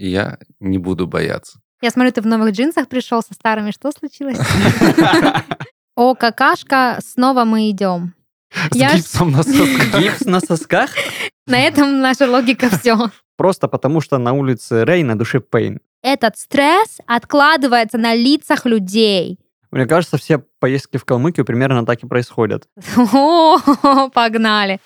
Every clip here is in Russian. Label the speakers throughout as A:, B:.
A: и я не буду бояться.
B: Я смотрю, ты в новых джинсах пришел со старыми. Что случилось? О, какашка, снова мы идем.
A: С
B: Я
A: гипсом на сосках.
C: Гипс на сосках?
B: На этом наша логика все.
C: Просто потому, что на улице Рей, на душе Пейн.
B: Этот стресс откладывается на лицах людей.
C: Мне кажется, все поездки в Калмыкию примерно так и происходят.
B: О, погнали.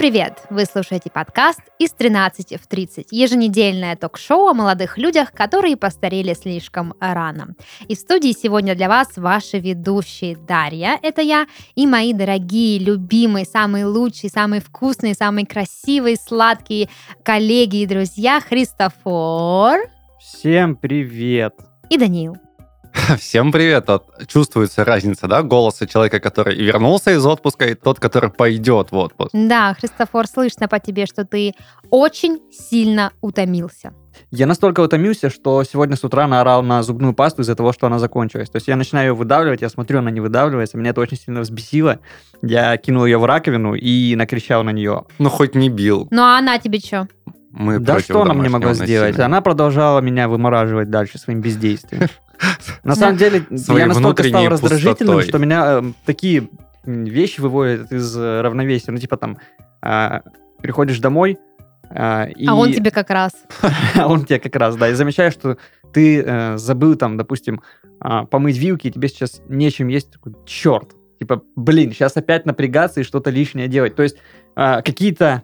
B: Привет! Вы слушаете подкаст «Из 13 в 30» еженедельное ток-шоу о молодых людях, которые постарели слишком рано. И в студии сегодня для вас ваши ведущие Дарья, это я, и мои дорогие, любимые, самые лучшие, самые вкусные, самые красивые, сладкие коллеги и друзья Христофор
C: Всем привет!
B: и Даниил.
A: Всем привет. Вот чувствуется разница, да, голоса человека, который и вернулся из отпуска, и тот, который пойдет в отпуск.
B: Да, Христофор, слышно по тебе, что ты очень сильно утомился.
C: Я настолько утомился, что сегодня с утра наорал на зубную пасту из-за того, что она закончилась. То есть я начинаю ее выдавливать, я смотрю, она не выдавливается, меня это очень сильно взбесило. Я кинул ее в раковину и накричал на нее.
A: Ну, хоть не бил.
B: Ну а она тебе что?
A: Мы
C: да что она мне могла сделать?
A: насилия.
C: Она продолжала меня вымораживать дальше своим бездействием. На самом деле, я настолько стал раздражительным, что меня э, такие вещи выводят из э, равновесия. Ну, типа там, а, приходишь домой, а, и...
B: А он тебе как раз.
C: А он тебе как раз, да, и замечаешь, что ты э, забыл там, допустим, а, помыть вилки, и тебе сейчас нечем есть, такой, черт, типа, блин, сейчас опять напрягаться и что-то лишнее делать. То есть а, какие-то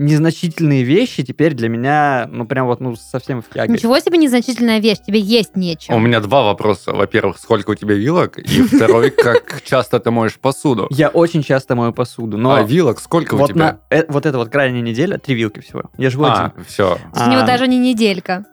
C: незначительные вещи теперь для меня, ну, прям вот, ну, совсем в тягость.
B: Ничего себе незначительная вещь, тебе есть нечего.
A: У меня два вопроса. Во-первых, сколько у тебя вилок? И второй, как часто ты моешь посуду?
C: Я очень часто мою посуду, но
A: А вилок сколько у
C: вот,
A: тебя?
C: на, э, вот эта вот крайняя неделя, три вилки всего. Я живу один.
A: А, все.
B: У него
C: А,
B: даже не неделька.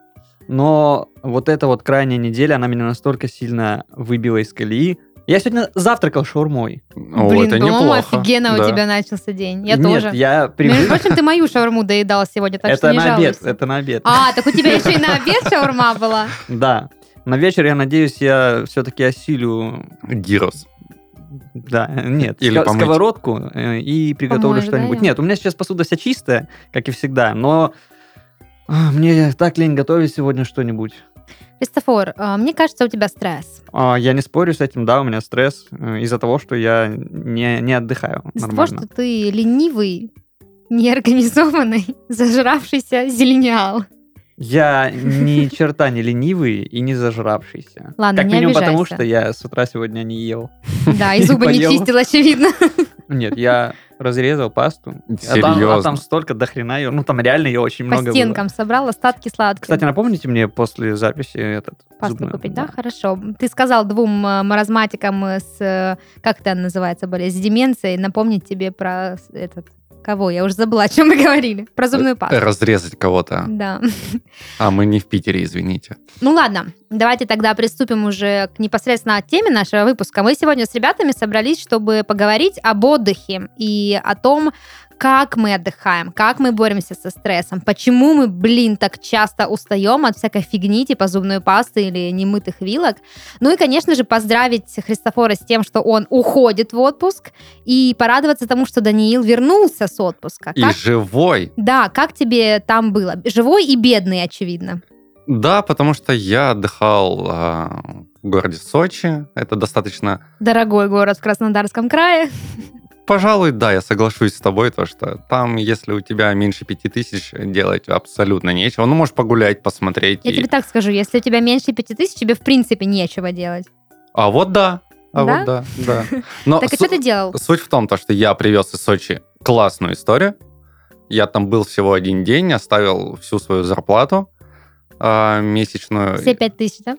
C: Но вот эта вот крайняя неделя, она меня настолько сильно выбила из колеи. Я сегодня завтракал шаурмой.
A: О,
B: Блин,
A: это
B: по-моему,
A: неплохо.
B: офигенно у
A: Да.
B: тебя начался день. Я
C: Нет,
B: тоже.
C: я при-
B: Между прочим, ты мою шаурму доедал сегодня, так что
C: Это
B: не
C: на обед, это на обед.
B: А, так у тебя еще и на обед шаурма была?
C: Да. На вечер, я надеюсь, я все-таки осилю,
A: Гирос.
C: да, нет,
A: Или помыть.
C: сковородку э, и приготовлю
B: Помоешь, да,
C: что-нибудь.
B: её?
C: Нет, у меня сейчас посуда вся чистая, как и всегда, но а, мне так лень готовить сегодня что-нибудь.
B: Христофор, а, мне кажется, у тебя стресс.
C: А, Я не спорю с этим, да, у меня стресс э, из-за того, что я не, не отдыхаю
B: Из-за того, что ты ленивый, неорганизованный, зажравшийся зелениал.
C: Я ни черта не ленивый и не зажравшийся.
B: Ладно,
C: как
B: не
C: минимум потому,
B: обижайся.
C: что я с утра сегодня не ел.
B: Да, и зубы не чистил, очевидно.
C: Нет, я разрезал пасту. А там, а
A: Серьезно?
C: там столько до хрена ее. Ну, там реально ее очень
B: По
C: много
B: стенкам собрал остатки
C: было.
B: сладких.
C: Кстати, напомните мне после записи этот...
B: Пасту
C: зубную?
B: купить, да? Хорошо. Ты сказал двум э, маразматикам с, э, как это называется, болезнь, с деменцией, напомнить тебе про этот... Кого? Я уже забыла, о чем мы говорили. Про зубную пасту.
A: Разрезать кого-то.
B: Да.
A: А мы не в Питере, извините.
B: Ну ладно, давайте тогда приступим уже к непосредственно теме нашего выпуска. Мы сегодня с ребятами собрались, чтобы поговорить об отдыхе и о том, как мы отдыхаем, как мы боремся со стрессом, почему мы, блин, так часто устаем от всякой фигни, типа зубной пасты или немытых вилок. Ну и, конечно же, поздравить Христофора с тем, что он уходит в отпуск, и порадоваться тому, что Даниил вернулся с отпуска.
A: И
B: Как-
A: живой.
B: Да, как тебе там было? Живой и бедный, очевидно.
A: Да, потому что я отдыхал а, в городе Сочи. Это достаточно...
B: Дорогой город в Краснодарском крае.
A: Пожалуй, да, я соглашусь с тобой, то что там, если у тебя меньше пяти тысяч, делать абсолютно нечего. Ну, можешь погулять, посмотреть.
B: Я
A: и-
B: тебе так скажу, если у тебя меньше пяти тысяч, тебе в принципе нечего делать.
A: А вот да. А
B: Да?
A: вот да, да. Но
B: так
A: су-
B: что ты делал?
A: Суть в том, то, что я привез из Сочи классную историю. Я там был всего один день, оставил всю свою зарплату а, месячную.
B: Все пять тысяч, да?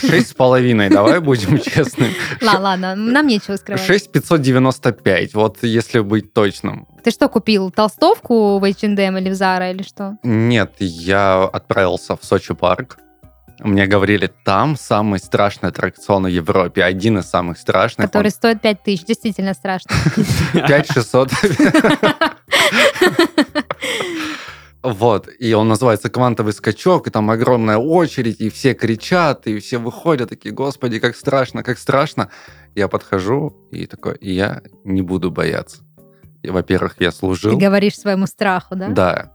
A: Шесть с половиной, давай будем честными.
B: Ладно, ладно, нам нечего скрывать.
A: 6595, вот если быть точным.
B: Ты что купил? Толстовку в H&M или в Zara или что?
A: Нет, я отправился в Сочи парк. Мне говорили, там самый страшный аттракцион в Европе, один из самых страшных.
B: Который стоит 5 тысяч, действительно страшно.
A: 5600. Вот, и он называется «Квантовый скачок», и там огромная очередь, и все кричат, и все выходят такие, господи, как страшно, как страшно. Я подхожу и такой, я не буду бояться. Во-первых, я служил.
B: Ты говоришь своему страху, да?
A: Да.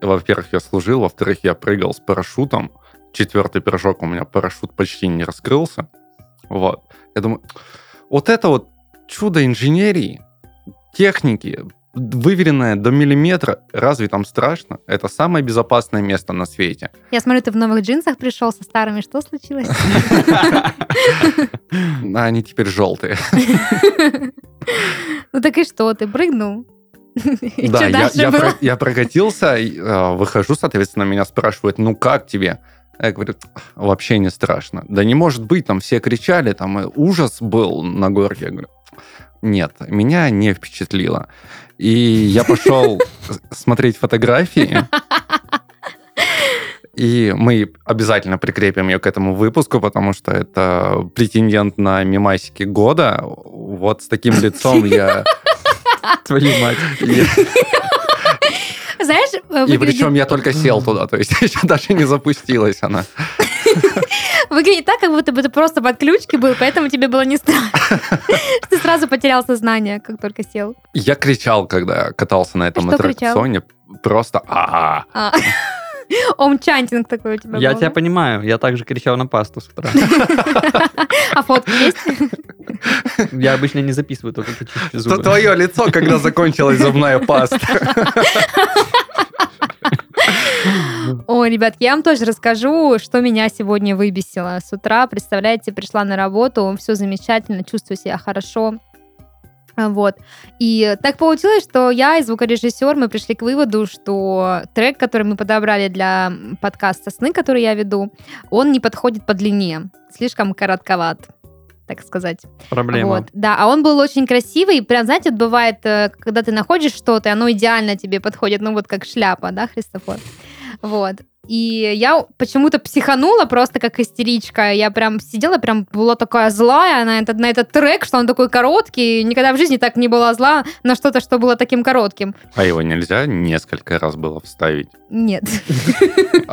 A: Во-первых, я служил, во-вторых, я прыгал с парашютом. Четвертый прыжок у меня парашют почти не раскрылся. Вот. Я думаю, вот это вот чудо инженерии, техники, выверенное до миллиметра, разве там страшно? Это самое безопасное место на свете.
B: Я смотрю, ты в новых джинсах пришел со старыми. Что случилось?
A: Они теперь желтые.
B: Ну так и что, ты прыгнул?
A: Да, я, я, про- я прокатился, э, выхожу, соответственно, меня спрашивают, ну как тебе? Я говорю, вообще не страшно. Да не может быть, там все кричали, там э, ужас был на горке. Я говорю, нет, меня не впечатлило. И я пошел смотреть фотографии. И мы обязательно прикрепим ее к этому выпуску, потому что это претендент на мимасики года. Вот с таким лицом я...
C: Твою мать.
B: Знаешь, э,
A: И причем я только сел туда, то есть еще даже не запустилась она.
B: Выглядит так, как будто бы ты просто под ключки был, поэтому тебе было не страшно. Ты сразу потерял сознание, как только сел.
A: Я кричал, когда катался на этом аттракционе. Просто а.
B: Ом-чантинг такой у тебя
C: Я
B: был,
C: тебя
B: да?
C: понимаю, я также кричал на пасту с утра.
B: А фотки есть?
C: Я обычно не записываю, только чищу зубы.
A: твое лицо, когда закончилась зубная паста.
B: Ой, ребят, я вам тоже расскажу, что меня сегодня выбесило. С утра, представляете, пришла на работу, все замечательно, чувствую себя хорошо. А, Вот. И так получилось, что я и звукорежиссер, мы пришли к выводу, что трек, который мы подобрали для подкаста «Сны», который я веду, он не подходит по длине, слишком коротковат так сказать.
C: Проблема.
B: Вот, да, а он был очень красивый. Прям, знаете, вот бывает, э, когда ты находишь что-то, оно идеально тебе подходит, ну вот как шляпа, да, Христофор? Вот. И я почему-то психанула просто как истеричка. Я прям сидела, прям была такая злая на этот, на этот трек, что он такой короткий. Никогда в жизни так не была зла на что-то, что было таким коротким.
A: А его нельзя несколько раз было вставить?
B: Нет.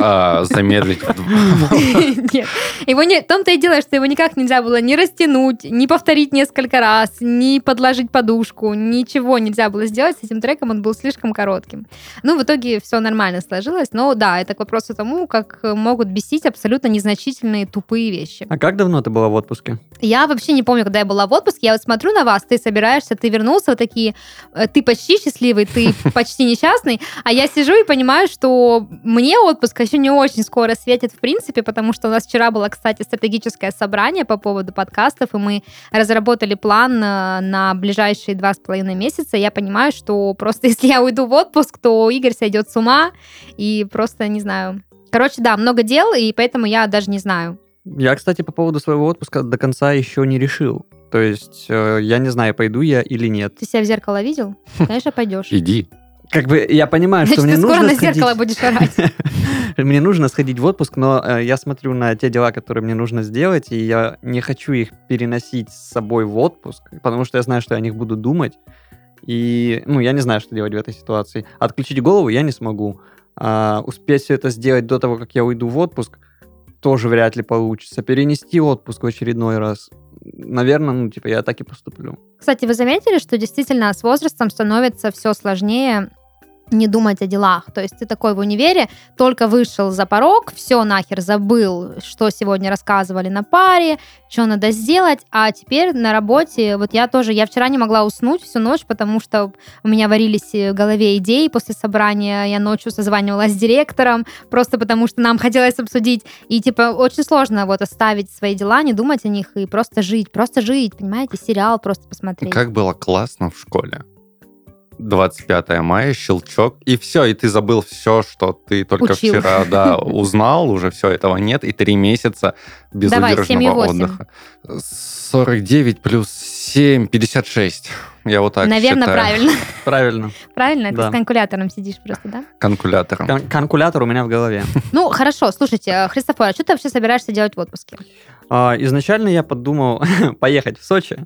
A: А, замедлить
B: Нет. Его не... В том-то и дело, что его никак нельзя было ни растянуть, ни повторить несколько раз, ни подложить подушку, ничего нельзя было сделать с этим треком, он был слишком коротким. Ну, в итоге все нормально сложилось, но да, это к вопросу тому, как могут бесить абсолютно незначительные тупые вещи.
C: А как давно ты была в отпуске?
B: Я вообще не помню, когда я была в отпуске. Я вот смотрю на вас, ты собираешься, ты вернулся, вот такие, э, ты почти счастливый, ты почти несчастный, а я сижу и понимаю, что мне отпуск еще не очень скоро светит в принципе, потому что у нас вчера было, кстати, стратегическое собрание по поводу подкастов, и мы разработали план э, на ближайшие два с половиной месяца. Я понимаю, что просто если я уйду в отпуск, то Игорь сойдет с ума, и просто не знаю. Короче, да, много дел, и поэтому я даже не знаю.
C: Я, кстати, по поводу своего отпуска до конца еще не решил. То есть э, я не знаю, пойду я или нет.
B: Ты себя в зеркало видел? Конечно, пойдешь.
A: Иди.
C: Как бы я понимаю, что
B: Значит,
C: мне
B: ты скоро
C: нужно
B: на зеркало
C: сходить.
B: будешь орать.
C: Мне нужно сходить в отпуск, но э, я смотрю на те дела, которые мне нужно сделать, и я не хочу их переносить с собой в отпуск, потому что я знаю, что я о них буду думать. И, ну, я не знаю, что делать в этой ситуации. Отключить голову я не смогу. А успеть все это сделать до того, как я уйду в отпуск, тоже вряд ли получится. Перенести отпуск в очередной раз, наверное, ну, типа, я так и поступлю.
B: Кстати, вы заметили, что действительно с возрастом становится все сложнее не думать о делах. То есть ты такой в универе, только вышел за порог, все нахер забыл, что сегодня рассказывали на паре, что надо сделать, а теперь на работе, вот я тоже, я вчера не могла уснуть всю ночь, потому что у меня варились в голове идеи после собрания, я ночью созванивалась с директором, просто потому что нам хотелось обсудить, и типа очень сложно вот оставить свои дела, не думать о них и просто жить, просто жить, понимаете, сериал просто посмотреть.
A: Как было классно в школе. 25 мая, щелчок, и все, и ты забыл все, что ты только
B: Учил.
A: вчера да, узнал, уже все, этого нет, и три месяца
B: Давай,
A: безудержного
B: восемь.
A: отдыха. 49 плюс 7, 56. Я вот так
B: Наверное,
A: считаю.
B: правильно.
C: Правильно.
B: Правильно? Ты с калькулятором сидишь просто, да?
A: Калькулятором.
C: Кон- Калькулятор у меня в голове.
B: Ну, хорошо. Слушайте, э, Христофор, а что ты вообще собираешься делать в отпуске?
C: А, Изначально я подумал поехать в Сочи,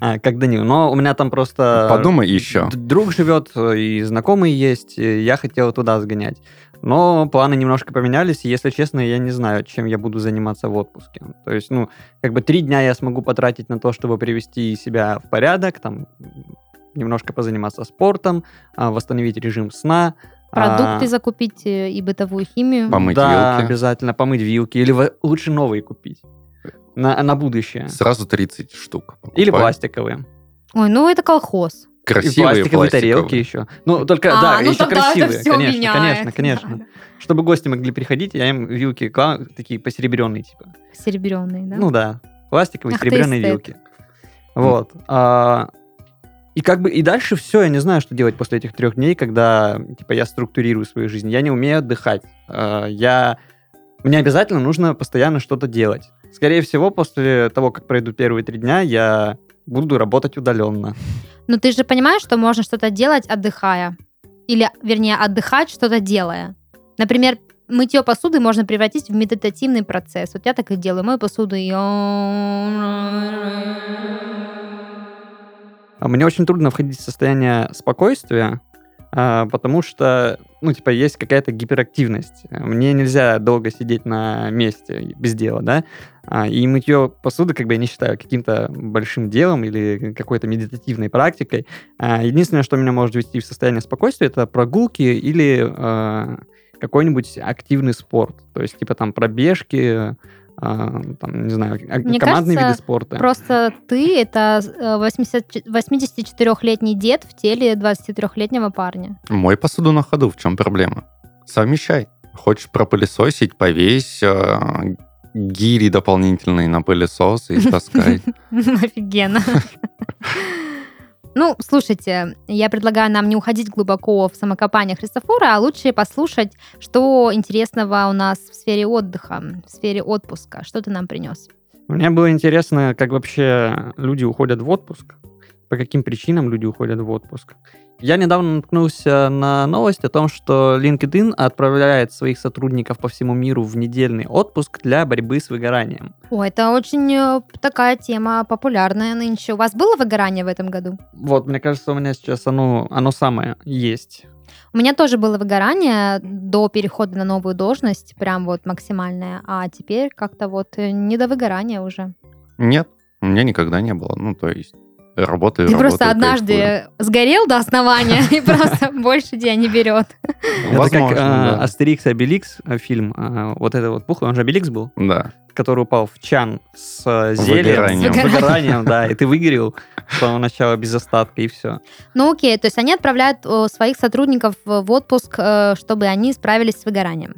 C: а, как Данил, но у меня там просто...
A: Подумай еще.
C: Друг живет э, и знакомый есть, и я хотел туда сгонять. Но планы немножко поменялись, и, если честно, я не знаю, чем я буду заниматься в отпуске. То есть, ну, как бы три дня я смогу потратить на то, чтобы привести себя в порядок, там, немножко позаниматься спортом, а, восстановить режим сна.
B: Продукты
C: а,
B: закупить э, и бытовую химию?
A: Помыть
C: да,
A: вилки.
C: обязательно помыть вилки. Или лучше новые купить. На, на будущее.
A: Сразу 30 штук.
C: Или
A: покупай.
C: пластиковые.
B: Ой, ну это колхоз.
C: И
A: Красивые
C: пластиковые
A: пластиковые.
C: тарелки еще. Ну, только,
B: А,
C: да,
B: ну
C: еще
B: тогда это
C: красивые. конечно,
B: меняет.
C: конечно, конечно.
B: Да.
C: Чтобы гости могли приходить, я им вилки клал, такие посеребренные, типа.
B: Серебряный, да?
C: Ну да, пластиковые
B: Ах
C: серебряные вилки. Вот. А, и как бы и дальше все, я не знаю, что делать после этих трех дней, когда типа я структурирую свою жизнь. Я не умею отдыхать. А, я мне обязательно нужно постоянно что-то делать. Скорее всего, после того, как пройдут первые три дня, я буду работать удаленно.
B: Но ты же понимаешь, что можно что-то делать, отдыхая. Или, вернее, отдыхать, что-то делая. Например, мытье посуды можно превратить в медитативный процесс. Вот я так и делаю. Мою посуду и...
C: А Мне очень трудно входить в состояние спокойствия, потому что, ну, типа, есть какая-то гиперактивность. Мне нельзя долго сидеть на месте без дела, да, А, и мытье посуды, как бы, я не считаю каким-то большим делом или какой-то медитативной практикой. А, Единственное, что меня может ввести в состояние спокойствия, это прогулки или а, какой-нибудь активный спорт. То есть, типа, там, пробежки, а, там, не знаю, а-
B: Мне
C: командные
B: кажется,
C: виды спорта.
B: Просто ты — это э, 80 84-летний дед в теле 23-летнего парня.
A: Мой посуду на ходу, в чем проблема? Совмещай. Хочешь пропылесосить, повесь э, гири дополнительные на пылесос и таскай.
B: Офигенно. Ну, слушайте, я предлагаю нам не уходить глубоко в самокопание Христофора, а лучше послушать, что интересного у нас в сфере отдыха, в сфере отпуска. Что ты нам принес?
C: Мне было интересно, как вообще люди уходят в отпуск, по каким причинам люди уходят в отпуск. Я недавно наткнулся на новость о том, что LinkedIn отправляет своих сотрудников по всему миру в недельный отпуск для борьбы с выгоранием.
B: О, это очень э, такая тема популярная нынче. У вас было выгорание в этом году?
C: Вот, мне кажется, у меня сейчас оно, оно самое есть.
B: У меня тоже было выгорание до перехода на новую должность, прям вот максимальное, а теперь как-то вот э, не до выгорания уже.
A: Нет, у меня никогда не было. Ну, то есть, работаю,
B: Ты
A: работаю,
B: просто
A: кайфую.
B: однажды сгорел до основания и просто больше тебя не берет.
C: Это как
A: да.
C: Астерикс и Обеликс э, фильм. э, вот это вот пухлый, он же Обеликс был,
A: Да.
C: который упал в чан с э, зельем. С выгоранием, да. И ты выгорел с самого начала без остатка, и все.
B: Ну окей, то есть они отправляют своих сотрудников в в отпуск, э, чтобы они справились с выгоранием.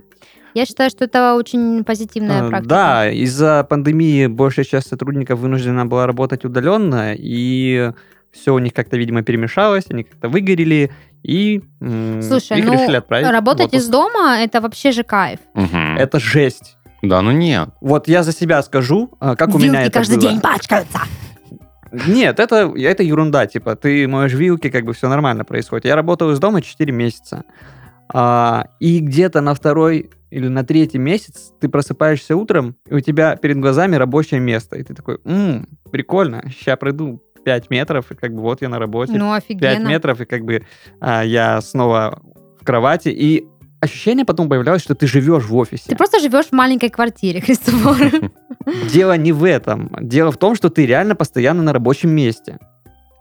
B: Я считаю, что это очень позитивная
C: Э,
B: практика.
C: Да, из-за пандемии большая часть сотрудников вынуждена была работать удаленно, и все у них как-то, видимо, перемешалось, они как-то выгорели, и м,
B: Слушай,
C: их
B: ну,
C: решили отправить.
B: работать из дома это вообще же кайф.
A: Мгм.
C: Это жесть.
A: Да, ну нет.
C: Вот я за себя скажу, а, как у меня
B: Вилки
C: это
B: каждый
C: было.
B: день пачкаются.
C: Нет, это, это ерунда, типа, ты моешь вилки, как бы все нормально происходит. Я работал из дома 4 месяца, а, и где-то на второй или на третий месяц ты просыпаешься утром, и у тебя перед глазами рабочее место, и ты такой, «М, прикольно, сейчас пройду 5 метров, и как бы вот я на работе,
B: Ну
C: 5
B: офигенно.
C: метров, и как бы а, я снова в кровати, и ощущение потом появлялось, что ты живешь в офисе.
B: Ты просто живешь в маленькой квартире, Христофор.
C: Дело не в этом. Дело в том, что ты реально постоянно на рабочем месте.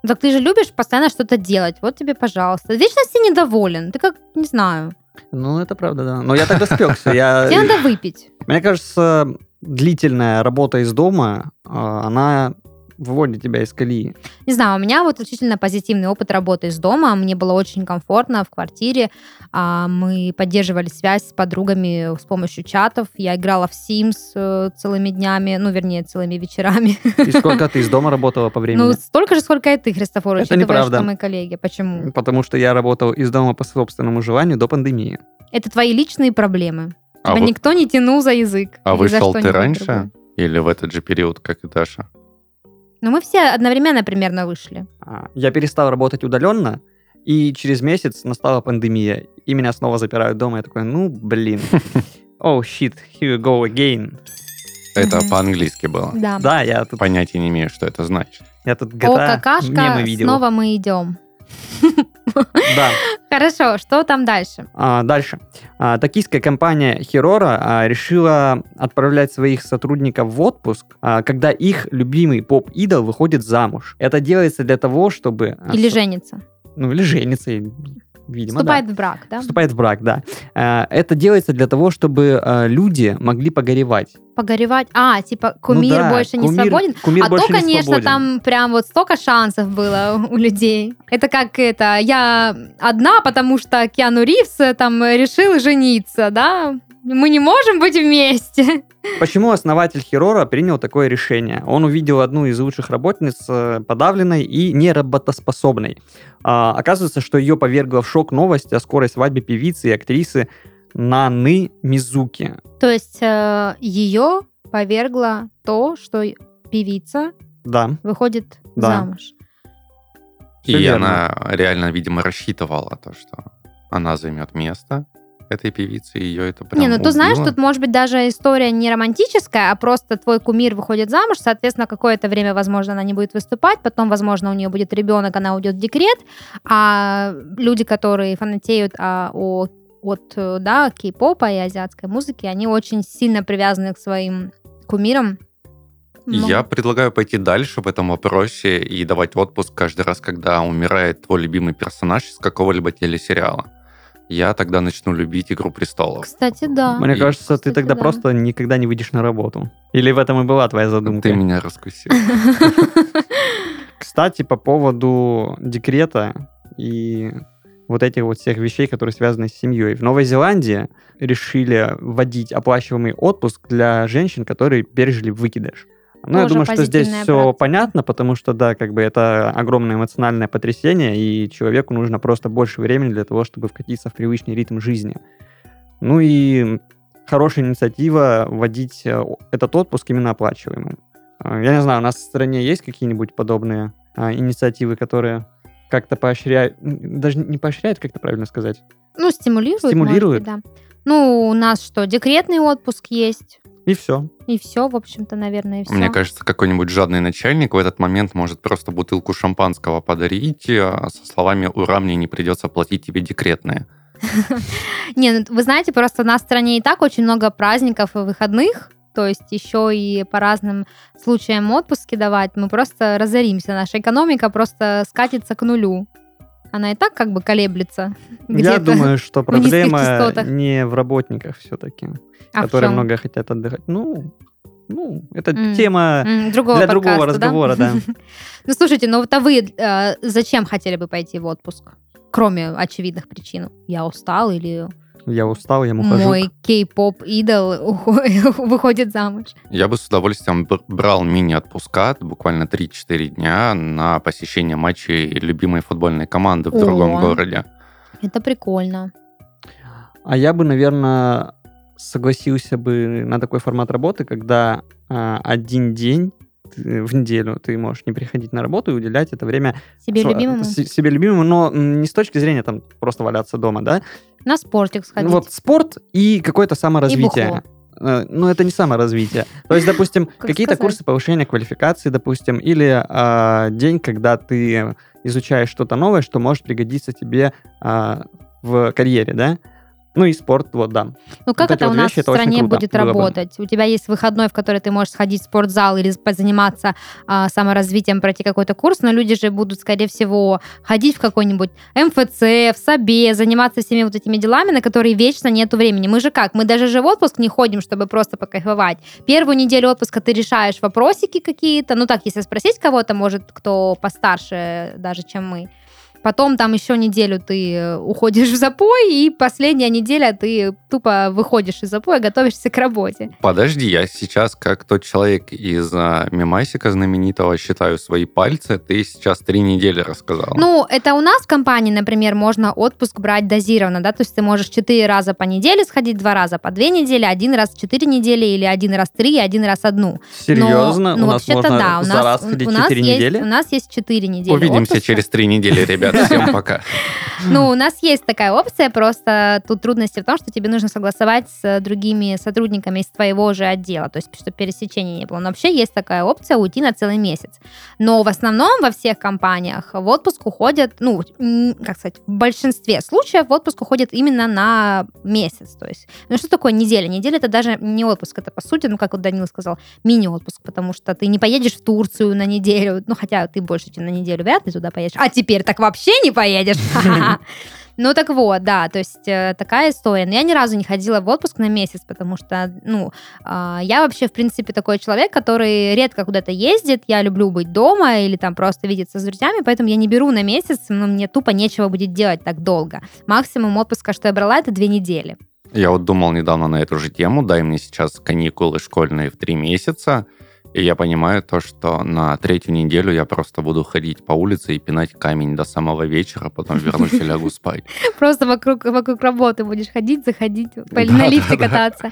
B: Так ты же любишь постоянно что-то делать. Вот тебе, пожалуйста. Вечно все недоволен. Ты как, не знаю.
C: Ну, это правда, да. Но я тогда спекся. Я,
B: Тебе надо выпить.
C: мне кажется, длительная работа из дома, а, она выводит тебя из колеи.
B: Не знаю, у меня вот исключительно позитивный опыт работы из дома. Мне было очень комфортно в квартире. А, Мы поддерживали связь с подругами с помощью чатов. Я играла в Sims э, целыми днями, ну, вернее, целыми вечерами.
C: И сколько ты из дома работала по времени?
B: Ну, столько же, сколько и ты, Христофор,
C: Это неправда.
B: что мы коллеги. Почему?
C: Потому что я работал из дома по собственному желанию до пандемии.
B: Это твои личные проблемы.
A: А,
B: Тебя
A: вы-
B: никто не тянул за язык.
A: а вышел ты раньше?
B: другое.
A: Или в этот же период, как и Даша?
B: Ну, мы все одновременно примерно вышли.
C: а, я перестал работать удаленно, и через месяц настала пандемия, и меня снова запирают дома. Я такой, ну, блин. Oh, shit, here we go again.
A: Это по-английски было.
B: Да.
C: Да, я тут,
A: Понятия не имею, что это значит.
C: я тут
B: О,
C: GTA
B: какашка,
C: мемы видел.
B: снова мы идем.
C: Да.
B: Хорошо, что там дальше?
C: А, дальше. А, токийская компания Хирора а, решила отправлять своих сотрудников в отпуск, а, когда их любимый поп-идол выходит замуж. Это делается для того, чтобы... а,
B: Или
C: с-
B: женится?
C: Ну, или женится, видимо, да.
B: Вступает в брак, да?
C: Вступает в брак, да. А, Это делается для того, чтобы а, люди могли погоревать.
B: Погоревать. А, типа кумир
C: Ну да,
B: больше не
C: кумир-
B: свободен?
C: Кумир
B: а то,
C: не
B: конечно,
C: свободен.
B: там прям вот столько шансов было у людей. Это как это, я одна, потому что Киану Ривз э, там решил жениться, да? Мы не можем быть вместе.
C: Почему основатель Хирора принял такое решение? Он увидел одну из лучших работниц э, подавленной и неработоспособной. А, оказывается, что ее повергла в шок новость о скорой свадьбе певицы и актрисы Наны Мизуки.
B: То есть э, ее повергло то, что певица
C: Да,
B: выходит
C: Да.
B: замуж.
C: Всё
A: И
C: верно.
A: она реально, видимо, рассчитывала то, что она займет место этой певицы, и ее это прям
B: не, ну ты знаешь,
A: убило.
B: тут может быть даже история не романтическая, а просто твой кумир выходит замуж, соответственно, какое-то время, возможно, она не будет выступать, потом, возможно, у нее будет ребенок, она уйдет в декрет, а люди, которые фанатеют а, о, от э, да, кей-попа и азиатской музыки, они очень сильно привязаны к своим кумирам. Ну,
A: Я предлагаю пойти дальше в этом вопросе и давать отпуск каждый раз, когда умирает твой любимый персонаж из какого-либо телесериала. Я тогда начну любить «Игру престолов».
B: Кстати, да.
C: Мне
A: И-
C: кажется, ты
B: Кстати,
C: тогда
B: да.
C: просто никогда не выйдешь на работу. Или в этом и была твоя задумка?
A: Ты меня раскусил.
C: Кстати, по поводу декрета и вот этих вот всех вещей, которые связаны с семьей. В Новой Зеландии решили вводить оплачиваемый отпуск для женщин, которые пережили выкидыш. Ну, я
B: Тоже
C: думаю, что здесь
B: позитивная
C: все
B: практика.
C: понятно, потому что, да, как бы это огромное эмоциональное потрясение, и человеку нужно просто больше времени для того, чтобы вкатиться в привычный ритм жизни. Ну и хорошая инициатива вводить э, этот отпуск именно оплачиваемым. А, Я не знаю, у нас в стране есть какие-нибудь подобные а, инициативы, которые как-то поощряют, м, даже не поощряют, как это правильно сказать,
B: Ну, стимулирует. может
C: Стимулирует.
B: быть, да. Ну, у нас что, декретный отпуск есть,
C: и все.
B: и все, в общем-то, наверное, и все.
A: Мне кажется, какой-нибудь жадный начальник в этот момент может просто бутылку шампанского подарить а, со словами «Ура, мне не придется платить тебе декретные».
B: Не, ну, вы знаете, просто у нас в стране и так очень много праздников и выходных, то есть еще и по разным случаям отпуски давать, мы просто разоримся, наша экономика просто скатится к нулю. Она и так как бы колеблется.
C: Я думаю, что проблема не в работниках все-таки,
B: А
C: которые много хотят отдыхать. Ну, ну, это
B: М.
C: тема
B: М, другого
C: для другого
B: подкаста, да?
C: разговора, да.
B: Ну, слушайте, ну вот а вы э, зачем хотели бы пойти в отпуск? Кроме очевидных причин. Я устал или
C: Я устал, я ухожу.
B: мой кей-поп идол ухо- выходит замуж.
A: Я бы с удовольствием бр- брал мини-отпуска, буквально 3-4 дня, на посещение матчей любимой футбольной команды в другом
B: О.
A: городе.
B: Это прикольно.
C: А я бы, наверное, согласился бы на такой формат работы, когда а, один день в неделю ты можешь не приходить на работу и уделять это время
B: Себе
C: сво-
B: любимому
C: с- себе любимому, но не с точки зрения там просто валяться дома, да?
B: На спортик сходить.
C: Вот спорт и какое-то саморазвитие.
B: бухло.
C: Э, Ну, это не саморазвитие. То есть, допустим,
B: Как
C: какие-то
B: сказать?
C: курсы повышения квалификации, допустим, или а, день, когда ты изучаешь что-то новое, что может пригодиться тебе а, в карьере, да? Ну и спорт, вот, да.
B: Ну как
C: вот
B: это у
C: вот
B: нас
C: вещи,
B: в стране
C: круто
B: будет работать? У тебя есть выходной, в который ты можешь сходить в спортзал или позаниматься а, саморазвитием, пройти какой-то курс, но люди же будут, скорее всего, ходить в какой-нибудь МФЦ, в САБе, заниматься всеми вот этими делами, на которые вечно нету времени. Мы же как? Мы даже же в отпуск не ходим, чтобы просто покайфовать. Первую неделю отпуска ты решаешь вопросики какие-то, ну так, если спросить кого-то, может, кто постарше даже, чем мы, Потом там еще неделю ты э, уходишь в запой, и последняя неделя ты тупо выходишь из запоя, готовишься к работе.
A: Подожди, я сейчас как тот человек из а, мемасика знаменитого считаю свои пальцы. Ты сейчас три недели рассказал.
B: Ну, это у нас в компании, например, можно отпуск брать дозированно, да, то есть ты можешь четыре раза по неделе сходить, два раза по две недели, один раз четыре недели или один раз три, один раз одну.
C: Серьезно?
B: ну,
C: у нас
B: вообще-то
C: можно
B: да, у
C: за
B: нас,
C: раз
B: у-
C: ходить
B: у нас
C: 4
B: есть,
C: недели?
B: У нас есть четыре недели
A: Увидимся
B: отпуска.
A: через три недели, ребят. Всем пока.
B: Ну, у нас есть такая опция, просто тут трудности в том, что тебе нужно согласовать с другими сотрудниками из твоего же отдела, то есть чтобы пересечения не было. Но вообще есть такая опция уйти на целый месяц. Но в основном во всех компаниях в отпуск уходят, ну, как сказать, в большинстве случаев в отпуск уходят именно на месяц. То есть, ну что такое неделя? Неделя это даже не отпуск, это по сути, ну как вот Данил сказал, мини-отпуск, потому что ты не поедешь в Турцию на неделю, ну хотя ты больше, чем на неделю вряд ли туда поедешь, а теперь так вообще не поедешь. Ну так вот, да, то есть э, такая история. Но я ни разу не ходила в отпуск на месяц, потому что, ну, а, я вообще, в принципе, такой человек, который редко куда-то ездит. Я люблю быть дома или там просто видеться с друзьями, поэтому я не беру на месяц, но мне тупо нечего будет делать так долго. Максимум отпуска, что я брала, это две недели.
A: Я вот думал недавно на эту же тему. Дай мне сейчас каникулы школьные в три месяца. И я понимаю то, что на третью неделю я просто буду ходить по улице и пинать камень до самого вечера, потом вернусь и лягу спать.
B: Просто вокруг, вокруг работы будешь ходить, заходить,
A: Да,
B: на лифте
A: да, да.
B: кататься.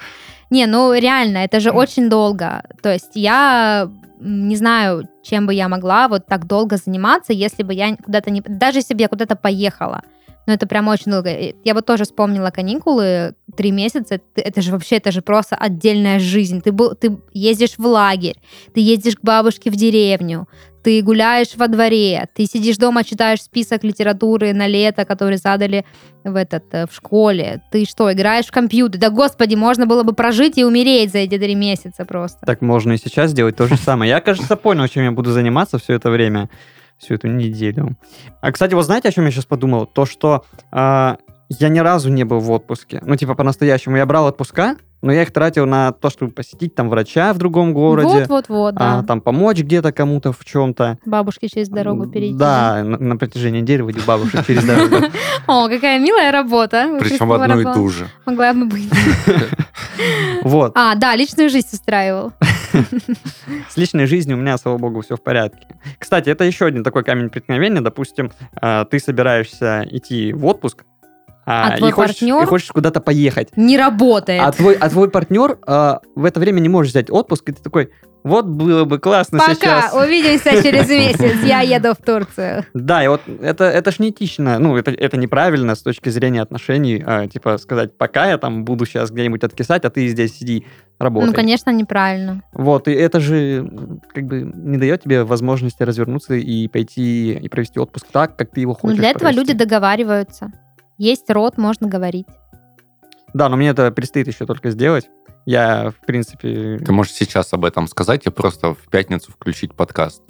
B: Не, ну реально, это же очень долго. То есть я не знаю, чем бы я могла вот так долго заниматься, если бы я куда-то не... Даже если бы я куда-то поехала. Но это прям очень долго. Я вот тоже вспомнила каникулы, три месяца. Это, это же вообще, это же просто отдельная жизнь. Ты, был, ты ездишь в лагерь, ты ездишь к бабушке в деревню, ты гуляешь во дворе, ты сидишь дома, читаешь список литературы на лето, который задали в, этот, э, в школе. Ты что, играешь в компьютер? Да, господи, можно было бы прожить и умереть за эти три месяца просто.
C: Так можно и сейчас сделать то же самое. Я, кажется, понял, чем я буду заниматься все это время, всю эту неделю. А, кстати, вот знаете, о чем я сейчас подумал? То, что а, я ни разу не был в отпуске. Ну, типа, по-настоящему. Я брал отпуска, но я их тратил на то, чтобы посетить там врача в другом городе,
B: Вот-вот-вот, да.
C: а, там помочь где-то кому-то в чем-то.
B: Бабушке через дорогу перейти.
C: Да, на, на протяжении недели водить бабушек через дорогу.
B: О, какая милая работа.
A: Причем одну и ту же.
B: Могла бы быть.
C: Вот.
B: А, да, личную жизнь устраивал.
C: С личной жизнью у меня, слава богу, все в порядке. Кстати, это еще один такой камень преткновения. Допустим, э, ты собираешься идти в отпуск,
B: А
C: и,
B: твой
C: хочешь,
B: партнер?
C: и хочешь куда-то поехать.
B: Не работает.
C: А твой, а твой партнер э, в это время не может взять отпуск, и ты такой, вот было бы классно
B: Пока,
C: сейчас.
B: увидимся через месяц. Я еду в Турцию.
C: Да, и вот это, это ж неэтично, ну, это, это неправильно с точки зрения отношений, э, типа сказать, пока я там буду сейчас где-нибудь откисать, а ты здесь сиди, работай.
B: Ну, конечно, неправильно.
C: Вот, и это же как бы не дает тебе возможности развернуться и пойти и провести отпуск так, как ты его
B: Ну,
C: хочешь
B: для этого
C: провести.
B: люди договариваются. Есть рот, можно говорить.
C: Да, но мне это предстоит еще только сделать. Я, в принципе...
A: Ты можешь сейчас об этом сказать и просто в пятницу включить подкаст.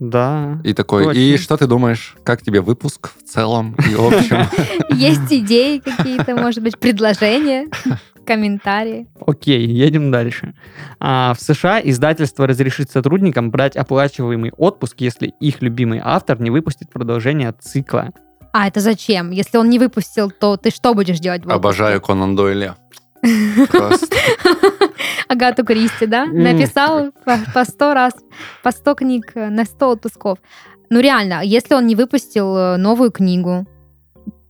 C: Да.
A: И такой,
C: Точно.
A: и что ты думаешь, как тебе выпуск в целом и общем?
B: Есть идеи какие-то, может быть, предложения, комментарии.
C: Окей, едем дальше. А, в США издательство разрешит сотрудникам брать оплачиваемый отпуск, если их любимый автор не выпустит продолжение цикла.
B: А это зачем? Если он не выпустил, то ты что будешь делать?
A: Обожаю Конан Дойля. Просто.
B: Агату Кристи, да? Написал по, 100 раз, по 100 книг э, на 100 отпусков. Ну реально, если он не выпустил э, новую книгу,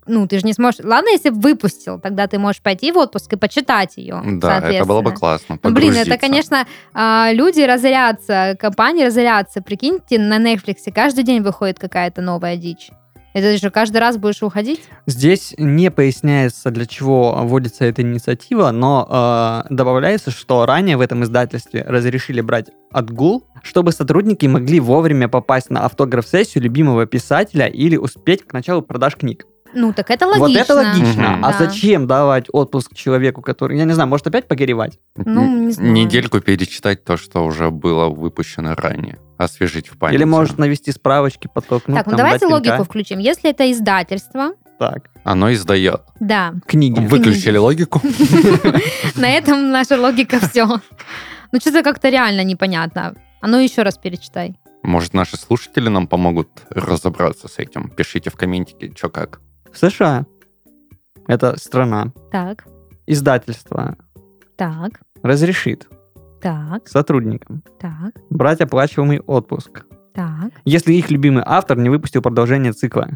B: ну ты же не сможешь... Ладно, если бы выпустил, тогда ты можешь пойти в отпуск и почитать ее.
A: Да, это было бы классно.
B: Ну, блин, это, конечно, а, люди разорятся, компании разорятся. Прикиньте, на Netflix каждый день выходит какая-то новая дичь. Это же каждый раз будешь уходить?
C: Здесь не поясняется, для чего вводится эта инициатива, но э, добавляется, что ранее в этом издательстве разрешили брать отгул, чтобы сотрудники могли вовремя попасть на автограф-сессию любимого писателя или успеть к началу продаж книг.
B: Ну, так это логично.
C: Вот это логично.
A: Мгм.
C: А
B: Да.
C: зачем давать отпуск человеку, который, я не знаю, может опять погоревать?
B: Ну, не знаю.
A: Недельку перечитать то, что уже было выпущено ранее. Освежить в памяти.
C: Или может навести справочки, подтолкнуть,
B: так, ну давайте логику
C: пинка?
B: включим. Если это издательство,
C: Так,
A: Оно издает.
B: да,
C: книги.
A: Выключили логику?
B: на этом наша логика все. Ну, что-то как-то реально непонятно. А ну еще раз перечитай.
A: Может, наши слушатели нам помогут разобраться с этим? Пишите в комментике, что как.
C: США. Это страна.
B: Так,
C: Издательство
B: так,
C: разрешит
B: так,
C: сотрудникам
B: так,
C: брать оплачиваемый отпуск,
B: так.
C: если их любимый автор не выпустил продолжение цикла.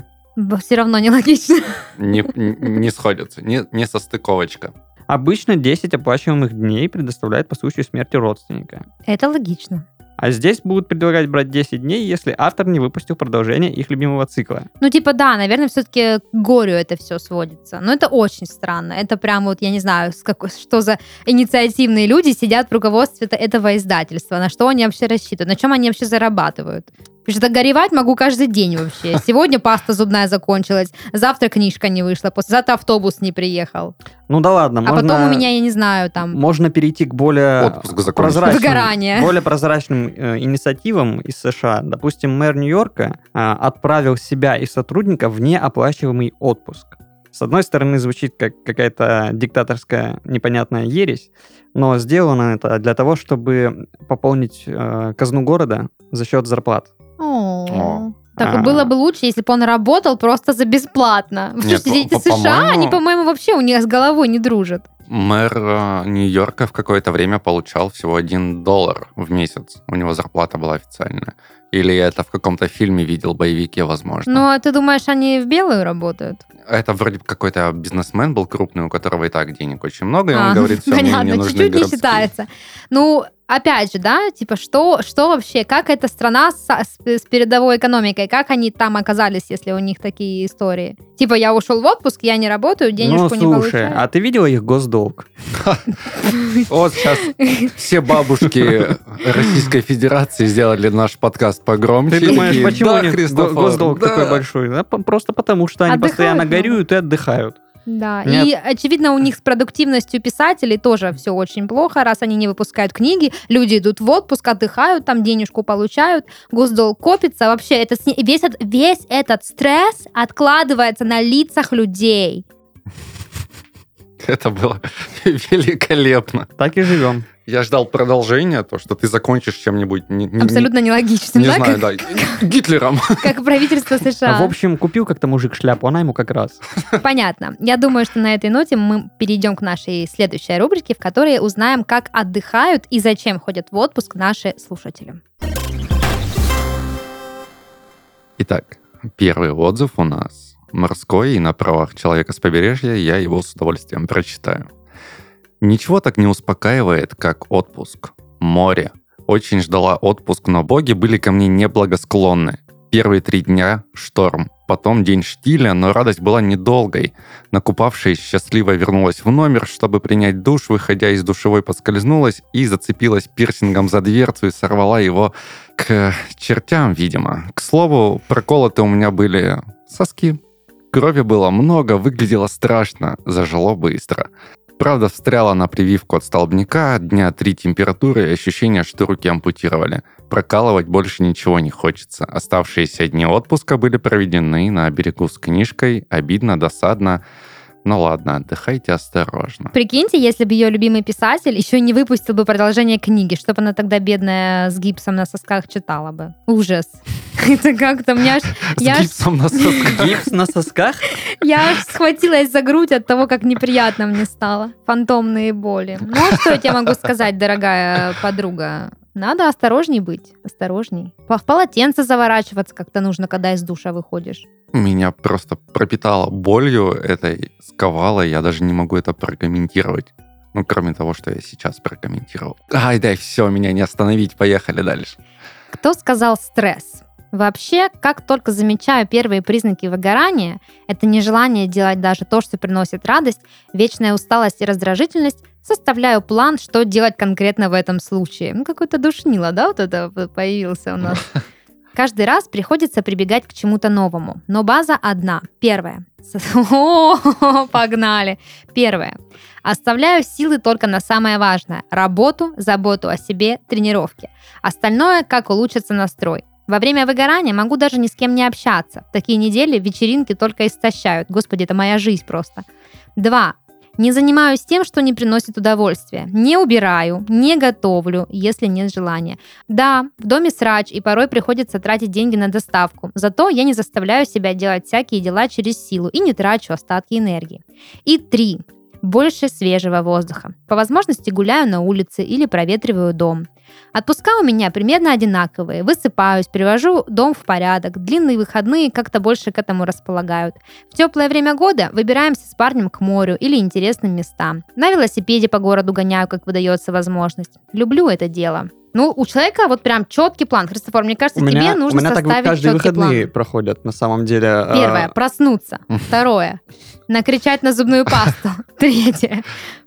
B: Все равно нелогично.
A: Не, не сходятся, не, не состыковочка.
C: Обычно 10 оплачиваемых дней предоставляет по случаю смерти родственника.
B: Это логично.
C: А здесь будут предлагать брать 10 дней, если автор не выпустил продолжение их любимого цикла.
B: Ну, типа, да, наверное, все-таки к горю это все сводится. Но это очень странно. Это прям вот, я не знаю, с какой, что за инициативные люди сидят в руководстве это- этого издательства. На что они вообще рассчитывают? На чем они вообще зарабатывают? Потому что горевать могу каждый день вообще. Сегодня паста зубная закончилась, завтра книжка не вышла, послезавтра автобус не приехал.
C: Ну да ладно,
B: А
C: можно,
B: потом у меня, я не знаю, там,
C: можно перейти к более прозрачным,
B: Выгорание.
C: более прозрачным э, инициативам из США. Допустим, мэр Нью-Йорка а, отправил себя и сотрудников в неоплачиваемый отпуск. С одной стороны, звучит как какая-то диктаторская непонятная ересь, но сделано это для того, чтобы пополнить э, казну города за счет зарплат.
B: О. Так
C: А.
B: было бы лучше, если бы он работал просто за бесплатно. Потому
A: Нет,
B: что
A: по-
B: США,
A: по-моему-
B: они, по-моему, вообще у них с головой не дружат.
A: Мэр э, Нью-Йорка в какое-то время получал всего один доллар в месяц. У него зарплата была официальная. Или я это в каком-то фильме видел, боевике, возможно.
B: Ну, а ты думаешь, они в белую работают?
A: Это вроде какой-то бизнесмен был крупный, у которого и так денег очень много, и он
B: А,
A: говорит, все, мне
B: понятно,
A: не нужны
B: чуть-чуть не
A: городские».
B: считается. Ну, опять же, да, типа, что, что вообще, как эта страна с, с- с передовой экономикой, как они там оказались, если у них такие истории? Типа, я ушел в отпуск, я не работаю, денежку
C: ну,
B: не
C: слушай,
B: получаю.
C: а ты видела их госдолг?
A: Вот сейчас все бабушки Российской Федерации сделали наш подкаст погромче.
C: Ты думаешь, почему
A: «Да,
C: у них госдолг
A: да».
C: такой большой? Просто потому, что они постоянно
B: много.
C: горюют и отдыхают.
B: Да,
C: Нет.
B: и очевидно у них с продуктивностью писателей тоже все очень плохо, раз они не выпускают книги, люди идут в отпуск, отдыхают, там денежку получают, госдолг копится, вообще это, весь, весь этот стресс откладывается на лицах людей.
A: Это было великолепно.
C: Так и живем.
A: Я ждал продолжения, то, что ты закончишь чем-нибудь... Не, не-
B: Абсолютно нелогичным,
A: Не
B: да,
A: знаю,
B: как,
A: да. Гитлером.
B: как правительство США.
C: В общем, купил как-то мужик шляпу, она ему как раз.
B: Понятно. Я думаю, что на этой ноте мы перейдем к нашей следующей рубрике, в которой узнаем, как отдыхают и зачем ходят в отпуск наши слушатели.
A: Итак, первый отзыв у нас морской и на правах человека с побережья, я его с удовольствием прочитаю. Ничего так не успокаивает, как отпуск. Море. Очень ждала отпуск, но боги были ко мне неблагосклонны. Первые три дня – шторм. Потом день штиля, но радость была недолгой. Накупавшись, счастливо вернулась в номер, чтобы принять душ, выходя из душевой поскользнулась и зацепилась пирсингом за дверцу и сорвала его к чертям, видимо. К слову, проколоты у меня были соски. Крови было много, выглядело страшно, зажило быстро. Правда, встряла на прививку от столбняка, дня три температуры и ощущение, что руки ампутировали. Прокалывать больше ничего не хочется. Оставшиеся дни отпуска были проведены на берегу с книжкой. Обидно, досадно. Ну ладно, отдыхайте осторожно.
B: Прикиньте, если бы ее любимый писатель еще и не выпустил бы продолжение книги, чтобы она тогда бедная с гипсом на сосках читала бы. Ужас. Это как-то, мне аж,
A: С
B: я аж,
A: гипсом на сосках.
C: Гипс на сосках?
B: я аж схватилась за грудь от того, как неприятно мне стало. Фантомные боли. Ну, а что я тебе могу сказать, дорогая подруга? Надо осторожней быть, осторожней. В полотенце заворачиваться как-то нужно, когда из душа выходишь.
A: Меня просто пропитало болью этой, сковало, я даже не могу это прокомментировать. Ну, кроме того, что я сейчас прокомментировал. Ай, дай, все, меня не остановить, поехали дальше.
B: Кто сказал стресс? Вообще, как только замечаю первые признаки выгорания, это нежелание делать даже то, что приносит радость, вечная усталость и раздражительность, составляю план, что делать конкретно в этом случае. Ну, какой-то душнило, да, вот это появился у нас. Каждый раз приходится прибегать к чему-то новому, но база одна. Первое. О, погнали. Первое. Оставляю силы только на самое важное – работу, заботу о себе, тренировки. Остальное – как улучшится настрой. Во время выгорания могу даже ни с кем не общаться. В такие недели вечеринки только истощают. Господи, это моя жизнь просто. Два. Не занимаюсь тем, что не приносит удовольствия. Не убираю, не готовлю, если нет желания. Да, в доме срач, и порой приходится тратить деньги на доставку. Зато я не заставляю себя делать всякие дела через силу и не трачу остатки энергии. И три. Больше свежего воздуха. По возможности гуляю на улице или проветриваю дом. Отпуска у меня примерно одинаковые. Высыпаюсь, привожу дом в порядок. Длинные выходные как-то больше к этому располагают. В теплое время года выбираемся с парнем к морю или интересным местам. На велосипеде по городу гоняю, как выдается возможность. Люблю это дело. Ну, у человека вот прям четкий план. Христофор, мне кажется,
C: У
B: тебе
C: меня,
B: нужно
C: у меня так
B: составить
C: каждые
B: четкий
C: выходные
B: план.
C: проходят, на самом деле.
B: Первое,
C: А,
B: проснуться. Второе, накричать на зубную пасту. Третье,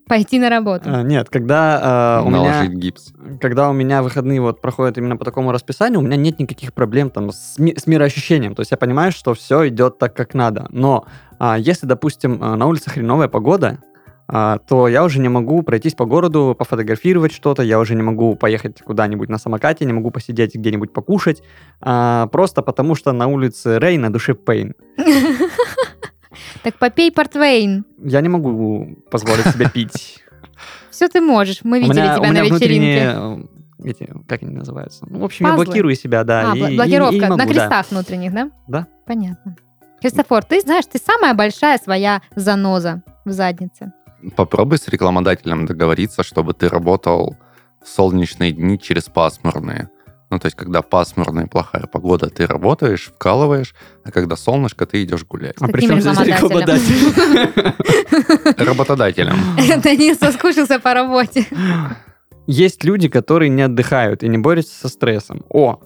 B: пойти на работу.
C: а, Нет, когда а, у меня...
A: Гипс.
C: когда у меня выходные вот проходят именно по такому расписанию, у меня нет никаких проблем там с, ми- с мироощущением. То есть я понимаю, что все идет так, как надо. Но а, если, допустим, а, на улице хреновая погода, а, то я уже не могу пройтись по городу, пофотографировать что-то, я уже не могу поехать куда-нибудь на самокате, не могу посидеть где-нибудь покушать, а, просто потому что на улице Рей, на душе Пейн.
B: Так попей портвейн.
C: Я не могу позволить себе пить.
B: Все ты можешь. Мы видели тебя
C: меня
B: на вечеринке.
C: внутренние, э, эти, как они называются? Ну, в общем, я блокирую себя, да.
B: А,
C: и-
B: бл-
C: и- и
B: блокировка
C: могу,
B: на
C: да.
B: крестах внутренних, да?
C: Да.
B: Понятно. Христофор, ты знаешь, ты самая большая своя заноза в заднице.
A: Попробуй с рекламодателем договориться, чтобы ты работал в солнечные дни через пасмурные. Ну, то есть, когда пасмурная и плохая погода, ты работаешь, вкалываешь, а когда солнышко, ты идешь гулять.
C: А при чем здесь рекламодатель?
A: Работодателем.
B: Это не соскучился по работе.
C: Есть люди, которые не отдыхают и не борются со стрессом. О,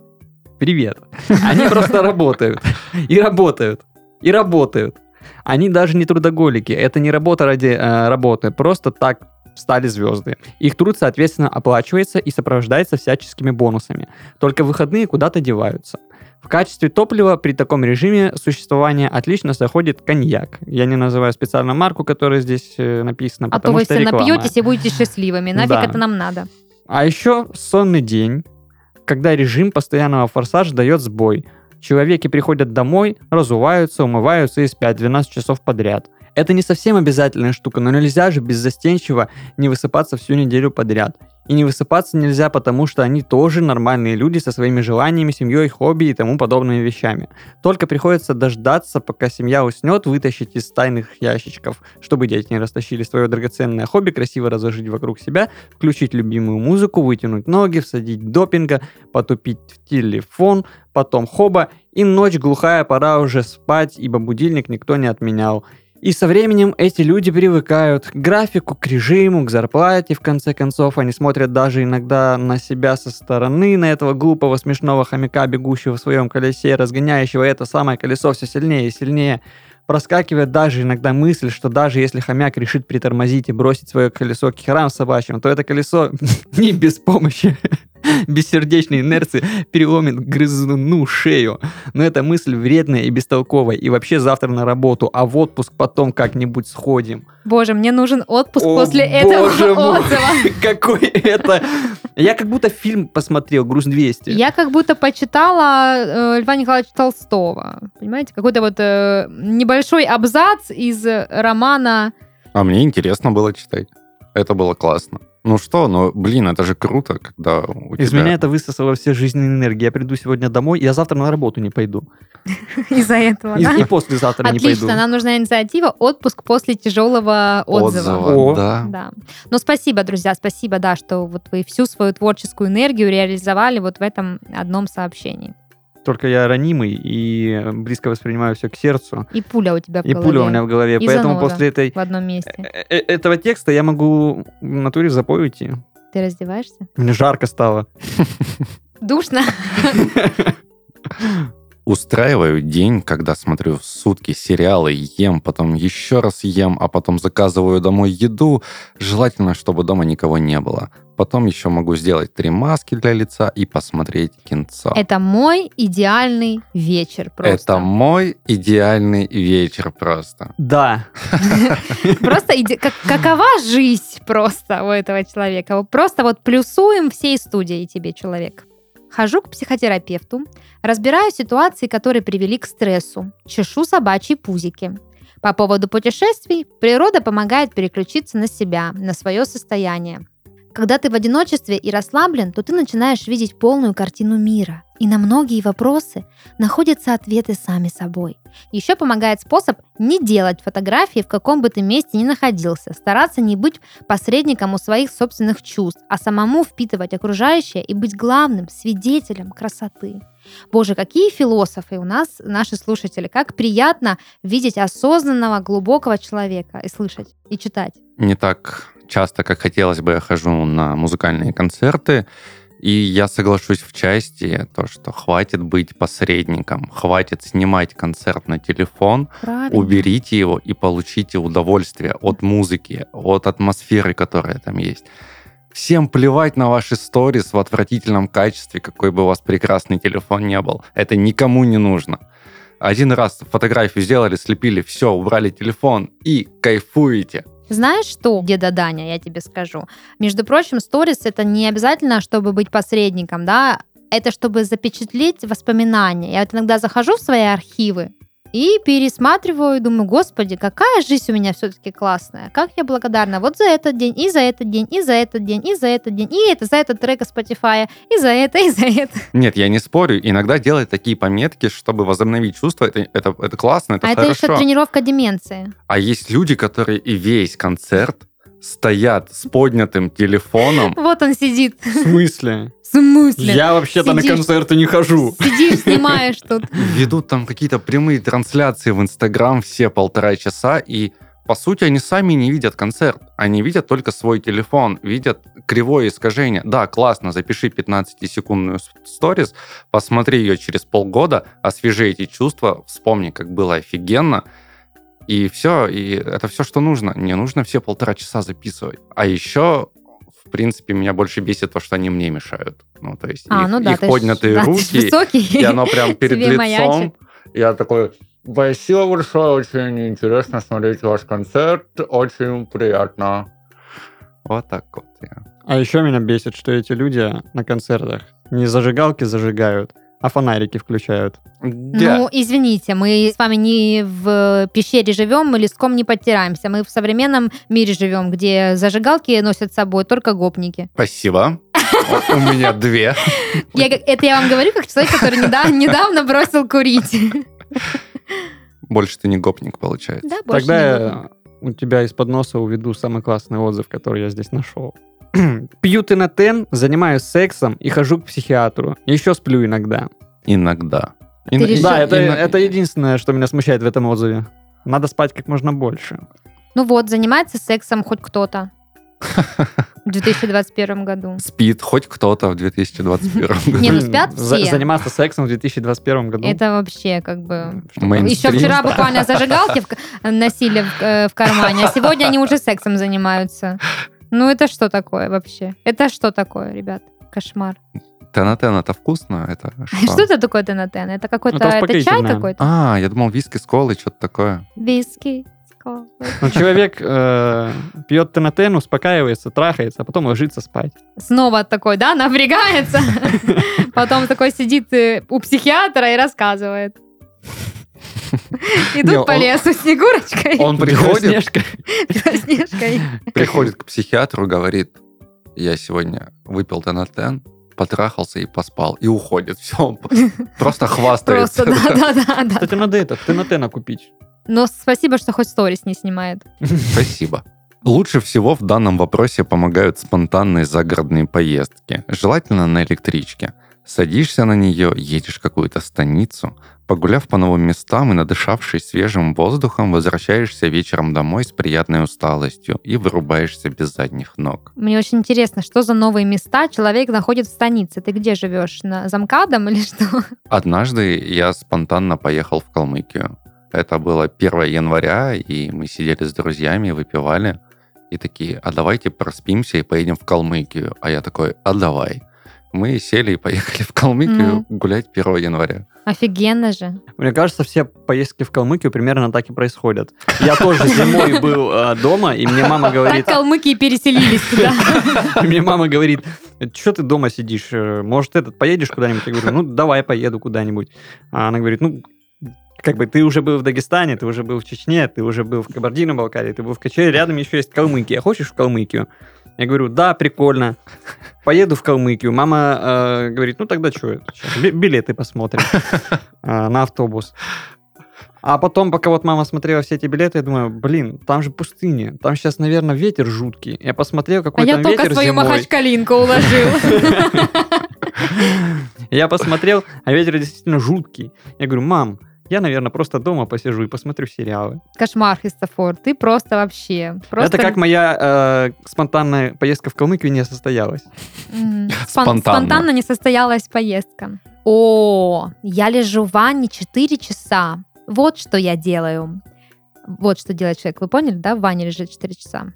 C: привет. Они просто работают. И работают. И работают. Они даже не трудоголики. Это не работа ради э, работы. Просто так стали звезды. Их труд, соответственно, оплачивается и сопровождается всяческими бонусами. Только выходные куда-то деваются. В качестве топлива при таком режиме существования отлично заходит коньяк. Я не называю специально марку, которая здесь э, написана,
B: А то вы
C: что
B: все
C: реклама.
B: напьетесь и будете счастливыми. Нафиг
C: Да.
B: это нам надо.
C: А еще сонный день, когда режим постоянного форсажа дает сбой. Человеки приходят домой, разуваются, умываются и спят 12 часов подряд. Это не совсем обязательная штука, но нельзя же беззастенчиво не высыпаться всю неделю подряд. И не высыпаться нельзя, потому что они тоже нормальные люди со своими желаниями, семьей, хобби и тому подобными вещами. Только приходится дождаться, пока семья уснет, вытащить из тайных ящичков, чтобы дети не растащили свое драгоценное хобби, красиво разложить вокруг себя, включить любимую музыку, вытянуть ноги, всадить допинга, потупить в телефон, потом хоба, и ночь глухая, пора уже спать, ибо будильник никто не отменял. И со временем эти люди привыкают к графику, к режиму, к зарплате, в конце концов. Они смотрят даже иногда на себя со стороны, на этого глупого, смешного хомяка, бегущего в своем колесе, разгоняющего это самое колесо все сильнее и сильнее. Проскакивает даже иногда мысль, что даже если хомяк решит притормозить и бросить свое колесо к херам собачьим, то это колесо не без помощи бессердечной инерции переломит грызуну шею. Но эта мысль вредная и бестолковая. И вообще завтра на работу, а в отпуск потом как-нибудь сходим.
B: Боже, мне нужен отпуск
C: О,
B: после этого отзыва.
C: Какой это... Я как будто фильм посмотрел, «Груз 200».
B: Я как будто почитала э, Льва Николаевича Толстого. Понимаете, какой-то вот э, небольшой абзац из романа
A: А мне интересно было читать. Это было классно. Ну что, ну, блин, это же круто, когда у
C: Из
A: тебя...
C: меня это высосало все жизненные энергии. Я приду сегодня домой, я завтра на работу не пойду.
B: из-за этого.
C: И,
B: да?
C: и послезавтра не пойду.
B: Отлично, нам нужна инициатива отпуск после тяжелого отзыва.
A: Отзыва,
C: О.
A: да.
B: Да. Ну, спасибо, друзья, спасибо, да, что вот вы всю свою творческую энергию реализовали вот в этом одном сообщении.
C: Только я ранимый и близко воспринимаю все к сердцу.
B: И пуля у тебя в
C: И
B: голове.
C: пуля у меня в голове.
B: И
C: Поэтому после этой
B: в одном месте.
C: э- э- этого текста я могу в натуре запой уйти.
B: Ты раздеваешься?
C: Мне жарко стало.
B: Душно?
A: Устраиваю день, когда смотрю в сутки сериалы, ем, потом еще раз ем, а потом заказываю домой еду. Желательно, чтобы дома никого не было. Потом еще могу сделать три маски для лица и посмотреть кинцо.
B: Это мой идеальный вечер просто.
A: Это мой идеальный вечер просто.
C: Да.
B: Просто какова жизнь просто у этого человека? Просто вот плюсуем всей студии тебе, человек. Хожу к психотерапевту, разбираю ситуации, которые привели к стрессу, чешу собачьи пузики. По поводу путешествий, природа помогает переключиться на себя, на свое состояние. Когда ты в одиночестве и расслаблен, то ты начинаешь видеть полную картину мира. И на многие вопросы находятся ответы сами собой. Еще помогает способ не делать фотографии в каком бы ты месте ни находился, стараться не быть посредником у своих собственных чувств, а самому впитывать окружающее и быть главным свидетелем красоты. Боже, какие философы у нас, наши слушатели. Как приятно видеть осознанного, глубокого человека и слышать, и читать.
A: Не так часто, как хотелось бы, я хожу на музыкальные концерты, и я соглашусь в части, то, что хватит быть посредником, хватит снимать концерт на телефон,
B: Правильно.
A: уберите его и получите удовольствие от музыки, от атмосферы, которая там есть. Всем плевать на ваши сторис в отвратительном качестве, какой бы у вас прекрасный телефон не был. Это никому не нужно. Один раз фотографию сделали, слепили, все, убрали телефон и кайфуете.
B: Знаешь что, деда Даня, я тебе скажу. Между прочим, сторис это не обязательно, чтобы быть посредником, да, это чтобы запечатлеть воспоминания. Я вот иногда захожу в свои архивы и пересматриваю, думаю, господи, какая жизнь у меня все-таки классная. Как я благодарна вот за этот день, и за этот день, и за этот день, и за этот день, и это за этот трек из Spotify, и за это, и за это.
A: Нет, я не спорю. Иногда делать такие пометки, чтобы возобновить чувства, это, это, это классно, это
B: а это
A: хорошо.
B: еще тренировка деменции.
A: А есть люди, которые и весь концерт стоят с поднятым телефоном.
B: Вот он сидит.
C: В смысле?
B: В смысле?
C: Я вообще-то на концерты не хожу.
B: Сидишь, снимаешь тут.
A: Ведут там какие-то прямые трансляции в Инстаграм все полтора часа, и по сути они сами не видят концерт. Они видят только свой телефон, видят кривое искажение. Да, классно, запиши 15-секундную с- сторис, посмотри ее через полгода, освежи эти чувства, вспомни, как было офигенно, и все, и это все, что нужно. Не нужно все полтора часа записывать. А еще, в принципе, меня больше бесит то, что они мне мешают. Ну, то есть
B: А,
A: их,
B: ну да,
A: их
B: ты ж-
A: поднятые
B: да, ты ж
A: руки,
B: высокий.
A: и оно прям перед
B: Тебе
A: лицом.
B: маячит.
A: Я такой, спасибо большое, очень интересно смотреть ваш концерт, очень приятно. Вот так вот я.
C: А еще меня бесит, что эти люди на концертах не зажигалки зажигают, а фонарики включают.
B: Ну, извините, мы с вами не в пещере живем, мы леском не подтираемся. Мы в современном мире живем, где зажигалки носят с собой только гопники.
A: Спасибо. У меня две.
B: Это я вам говорю как человек, который недавно, бросил курить.
A: Больше ты не гопник, получается.
B: Да, больше
C: Тогда у тебя из-под носа уведу самый классный отзыв, который я здесь нашел. Пью тенотен, занимаюсь сексом и хожу к психиатру. Еще сплю иногда.
A: Иногда.
B: Ты
A: Ин-
B: решил-
C: Да, это,
A: ин-
C: это единственное, что меня смущает в этом отзыве. Надо спать как можно больше.
B: Ну вот, занимается сексом хоть кто-то в 2021 году.
A: Спит хоть кто-то в 2021 году.
B: Не, ну спят
C: за-
B: все.
C: заниматься сексом в 2021 году.
B: Это вообще как бы...
A: Мейнстрим.
B: Еще вчера буквально зажигалки в к- носили в, э, в кармане, а сегодня они уже сексом занимаются. Ну это что такое вообще? Это что такое, ребят? Кошмар.
A: Тенотен это вкусно? Это
B: Что
A: что?
B: это такое тенотен? Это какой-то...
C: Это
B: Это, чай какой-то?
A: А, я думал виски с колой, что-то такое.
B: Виски. скол.
C: Ну, человек э, пьет тенотен, успокаивается, трахается, а потом ложится спать.
B: Снова такой, да, напрягается. Потом такой сидит э, у психиатра и рассказывает. Идут по лесу Снегурочкой,
A: Он приходит.
B: Белоснежкой.
A: приходит к психиатру, говорит, я сегодня выпил тенотен, потрахался и поспал, и уходит. Все, он просто хвастается.
B: Просто, да-да-да.
C: Кстати, надо это, тенотена купить.
B: Но спасибо, что хоть сторис не снимает.
A: Спасибо. Лучше всего в данном вопросе помогают спонтанные загородные поездки, желательно на электричке. Садишься на нее, едешь в какую-то станицу, погуляв по новым местам и надышавшись свежим воздухом, возвращаешься вечером домой с приятной усталостью и вырубаешься без задних ног.
B: Мне очень интересно, что за новые места человек находит в станице? Ты где живешь? На замкадом или что?
A: Однажды я спонтанно поехал в Калмыкию. Это было 1 января, и мы сидели с друзьями, выпивали, и такие, а давайте проспимся и поедем в Калмыкию. А я такой, а давай. Мы сели и поехали в Калмыкию гулять 1 января.
B: Офигенно же.
C: Мне кажется, все поездки в Калмыкию примерно так и происходят. Я тоже зимой был э, дома, и мне мама
B: Так
C: говорит,
B: калмыки и переселились туда.
C: и мне мама говорит, что ты дома сидишь, э, может, этот, поедешь куда-нибудь? Я говорю, ну, давай поеду куда-нибудь. А она говорит, ну, как бы ты уже был в Дагестане, ты уже был в Чечне, ты уже был в Кабардино-Балкарии, ты был в Качаре, рядом еще есть Калмыкия. Хочешь в Калмыкию? Я говорю, да, прикольно. Поеду в Калмыкию. Мама э, говорит, ну тогда что, билеты посмотрим э, на автобус. А потом, пока вот мама смотрела все эти билеты, я думаю, блин, там же пустыня. Там сейчас, наверное, ветер жуткий. Я посмотрел, какой
B: а
C: там
B: я только
C: ветер
B: свою
C: зимой.
B: махачкалинку уложил.
C: Я посмотрел, а ветер действительно жуткий. Я говорю, мам, я, наверное, просто дома посижу и посмотрю сериалы.
B: Кошмар, Христофор, ты просто вообще... Просто...
C: Это как моя э, спонтанная поездка в Калмыкию не состоялась.
A: Спонтанно.
B: Спонтанно не состоялась поездка. О, я лежу в ванне 4 часа. Вот что я делаю. Вот что делает человек. Вы поняли, да? В ванне лежит 4 часа.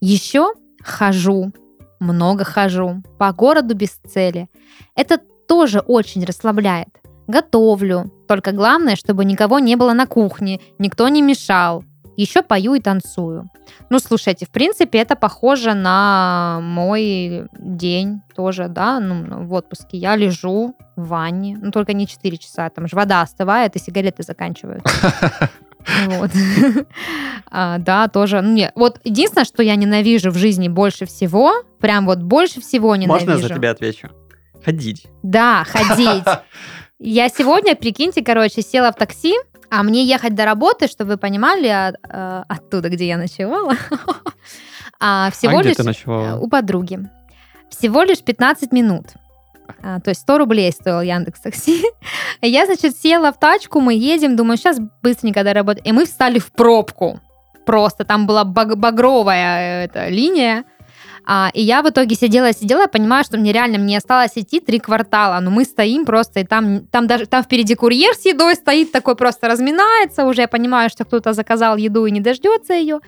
B: Еще хожу, много хожу, по городу без цели. Это тоже очень расслабляет. Готовлю. Только главное, чтобы никого не было на кухне, никто не мешал. Еще пою и танцую. Ну, слушайте, в принципе, это похоже на мой день тоже, да, ну, в отпуске. Я лежу в ванне, ну, только не 4 часа, там же вода остывает, и сигареты заканчиваются. Вот. А, Да, тоже. Ну, не, Вот единственное, что я ненавижу в жизни больше всего, прям вот больше всего ненавижу.
C: Можно я за тебя отвечу? Ходить.
B: Да, ходить. Я сегодня, прикиньте, короче, села в такси, а мне ехать до работы, чтобы вы понимали, от- э, оттуда, где я ночевала, а всего
C: а
B: лишь
C: ночевала?
B: у подруги. Всего лишь 15 минут. А, то есть 100 рублей стоил Яндекс Такси. Я, значит, села в тачку, мы едем, думаю, сейчас быстренько до работы. И мы встали в пробку. Просто там была баг- багровая э, эта линия. А, и я в итоге сидела, сидела, понимаю, что мне реально, мне осталось идти три квартала, но мы стоим просто, и там, там даже, там впереди курьер с едой стоит, такой просто разминается, уже я понимаю, что кто-то заказал еду и не дождется ее.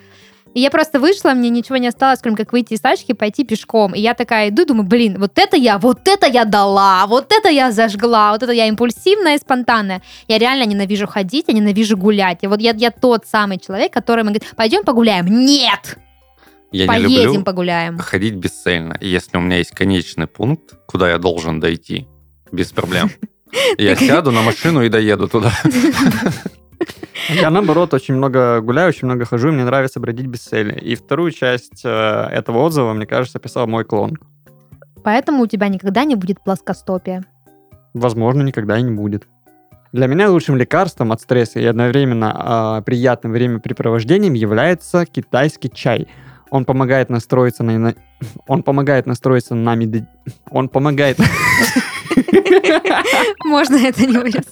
B: И я просто вышла, мне ничего не осталось, кроме как выйти из тачки, пойти пешком. И я такая иду, думаю, блин, вот это я, вот это я дала, вот это я зажгла, вот это я импульсивная и спонтанная. Я реально ненавижу ходить, я ненавижу гулять. И вот я, я тот самый человек, который говорит, пойдем погуляем. Нет!
A: Я не
B: Поедем
A: люблю
B: погуляем.
A: ходить бесцельно. И если у меня есть конечный пункт, куда я должен дойти, без проблем. Я сяду на машину и доеду туда.
C: Я, наоборот, очень много гуляю, очень много хожу, и мне нравится бродить без цели. И вторую часть э, этого отзыва, мне кажется, писал мой клон.
B: Поэтому у тебя никогда не будет плоскостопия.
C: Возможно, никогда и не будет. Для меня лучшим лекарством от стресса и одновременно э, приятным времяпрепровождением является китайский чай. Он помогает настроиться на... Он помогает настроиться на... меди- Он помогает...
B: Можно это не вырезать.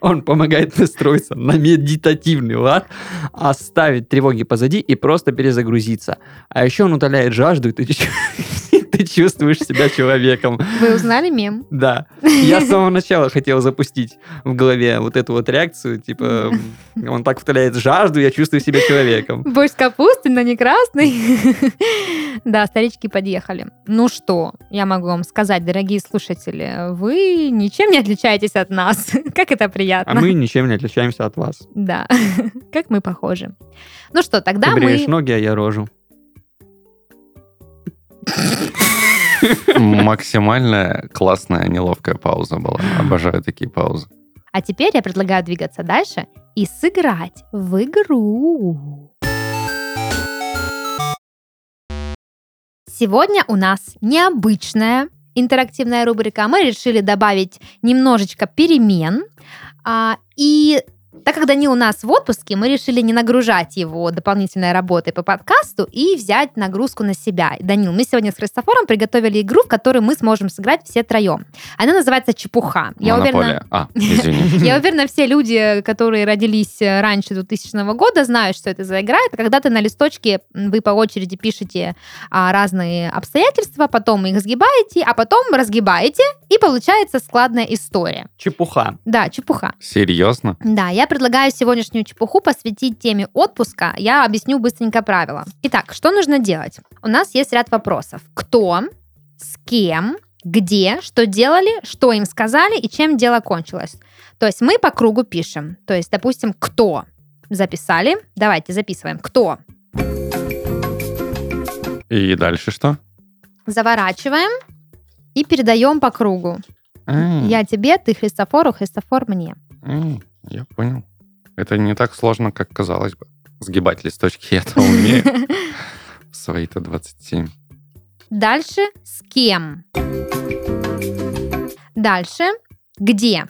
C: Он помогает настроиться на медитативный лад, оставить тревоги позади и просто перезагрузиться. А еще он утоляет жажду, и ты, ты чувствуешь себя человеком.
B: Вы узнали мем?
C: Да. Я с самого начала хотел запустить в голове вот эту вот реакцию, типа, он так утоляет жажду, я чувствую себя человеком.
B: Борщ с капустой, но не красный. Да, старички подъехали. Ну что, я могу вам сказать, дорогие слушатели, вы ничем не отличаетесь от нас. Как это
C: А
B: приятно.
C: мы ничем не отличаемся от вас.
B: Да, как мы похожи. Ну что, тогда
C: Ты
B: мы...
C: ноги, а я рожу.
A: Максимальная классная неловкая пауза была. Обожаю такие паузы.
B: А теперь я предлагаю двигаться дальше и сыграть в игру. Сегодня у нас необычная интерактивная рубрика. Мы решили добавить немножечко перемен. А, и так как Данил у нас в отпуске, мы решили не нагружать его дополнительной работой по подкасту и взять нагрузку на себя. Данил, мы сегодня с Христофором приготовили игру, в которой мы сможем сыграть все троем. Она называется «Чепуха». Я уверена.
A: А, извини.
B: я уверена, все люди, которые родились э, раньше 2000 года, знают, что это за игра. Это когда ты на листочке, вы по очереди пишете а, разные обстоятельства, потом их сгибаете, а потом разгибаете, и получается складная история.
C: Чепуха.
B: Да, чепуха.
A: Серьезно?
B: Да, я предлагаю сегодняшнюю чепуху посвятить теме отпуска. Я объясню быстренько правила. Итак, что нужно делать? У нас есть ряд вопросов. Кто, с кем, где, что делали, что им сказали и чем дело кончилось. То есть мы по кругу пишем. То есть, допустим, кто записали. Давайте записываем. Кто.
A: И дальше что?
B: Заворачиваем и передаем по кругу.
A: М,
B: Я тебе, ты Христофору, Христофор мне.
A: м. Я понял. Это не так сложно, как казалось бы. Сгибать листочки я это умею. Свои-то 27.
B: Дальше с кем? Дальше где?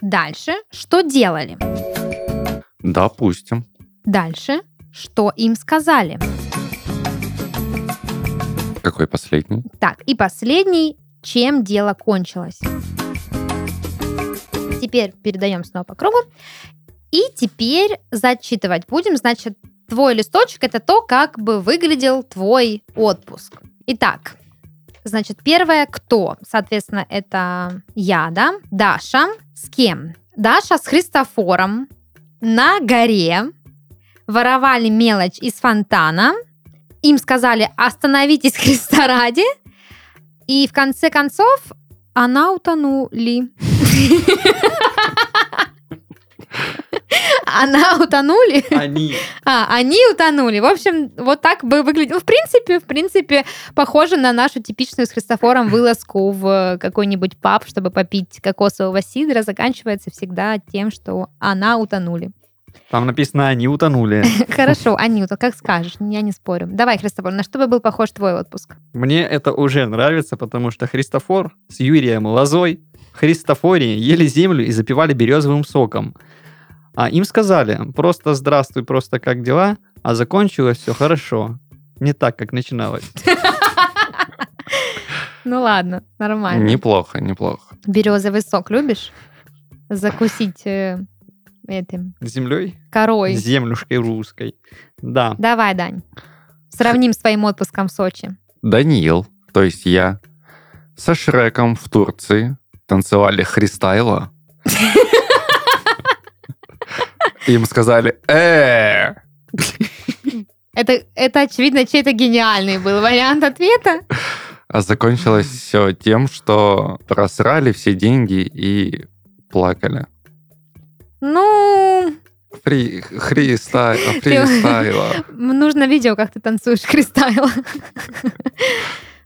B: Дальше что делали?
A: Допустим.
B: Дальше что им сказали?
A: Какой последний?
B: Так, и последний, чем дело кончилось. Теперь передаем снова по кругу. И теперь зачитывать будем. Значит, твой листочек это то, как бы выглядел твой отпуск. Итак, значит, первое кто? Соответственно, это я, да? Даша. С кем? Даша с Христофором на горе воровали мелочь из фонтана. Им сказали остановитесь Христа ради. И в конце концов она утонули. Она утонули?
C: Они.
B: А, они утонули. В общем, вот так бы выглядел. В принципе, в принципе, похоже на нашу типичную с Христофором вылазку в какой-нибудь паб, чтобы попить кокосового сидра. Заканчивается всегда тем, что она утонули.
C: Там написано, они утонули.
B: Хорошо, Анюта, как скажешь, я не спорю. Давай, Христофор, на что бы был похож твой отпуск?
C: Мне это уже нравится, потому что Христофор с Юрием Лозой Христофории ели землю и запивали березовым соком. А им сказали, просто здравствуй, просто как дела, а закончилось все хорошо. Не так, как начиналось.
B: Ну ладно, нормально.
A: Неплохо, неплохо.
B: Березовый сок любишь? Закусить э, этим
C: Землей?
B: корой.
C: Землюшкой русской. Да.
B: Давай, Дань. Сравним с твоим отпуском в Сочи.
A: Даниил, то есть я, со Шреком в Турции танцевали христайла. Им сказали, э
B: Это, это очевидно, чей-то гениальный был вариант ответа.
A: А закончилось все тем, что просрали все деньги и плакали.
B: Ну,
A: Фри, христайла, фристайла.
B: нужно видео, как ты танцуешь кристайл.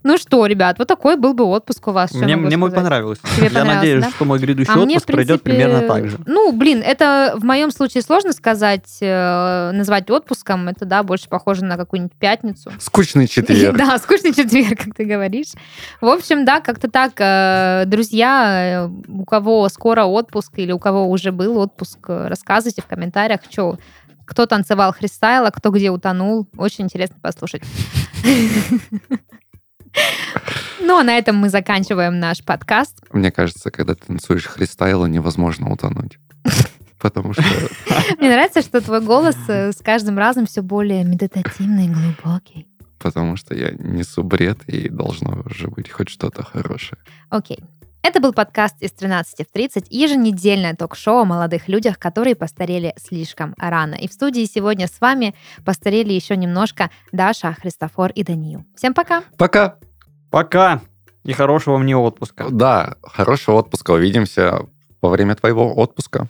B: Ну что, ребят, вот такой был бы отпуск у вас.
C: Мне, мне мой понравился.
B: Тебе
C: Я надеюсь,
B: да?
C: что мой грядущий
B: А мне,
C: отпуск пройдет
B: принципе,
C: примерно так же.
B: Ну, блин, это в моем случае сложно сказать, э, назвать отпуском. Это, да, больше похоже на какую-нибудь пятницу.
A: Скучный четверг.
B: Да, скучный четверг, как ты говоришь. В общем, да, как-то так, э, друзья, э, у кого скоро отпуск или у кого уже был отпуск, рассказывайте в комментариях, что кто танцевал христайла, кто где утонул. Очень интересно послушать. Ну, а на этом мы заканчиваем наш подкаст.
A: Мне кажется, когда ты танцуешь христайла, невозможно утонуть. Потому что
B: Мне нравится, что твой голос э, с каждым разом все более медитативный и глубокий.
A: потому что я несу бред, и должно же быть хоть что-то хорошее.
B: Окей. Это был подкаст из 13 в 30, еженедельное ток-шоу о молодых людях, которые постарели слишком рано. И в студии сегодня с вами постарели еще немножко Даша, Христофор и Даниил. Всем пока!
A: Пока!
C: Пока! И хорошего мне отпуска.
A: Да, хорошего отпуска. Увидимся во время твоего отпуска.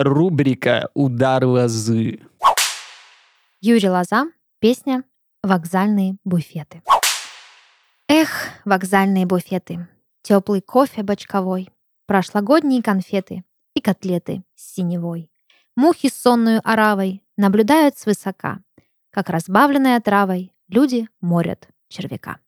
C: Рубрика «Удар лозы».
B: Юрий Лоза, песня «Вокзальные буфеты». Эх, вокзальные буфеты, теплый кофе бочковой, прошлогодние конфеты и котлеты с синевой. Мухи с сонную оравой наблюдают свысока, как разбавленная травой люди морят червяка.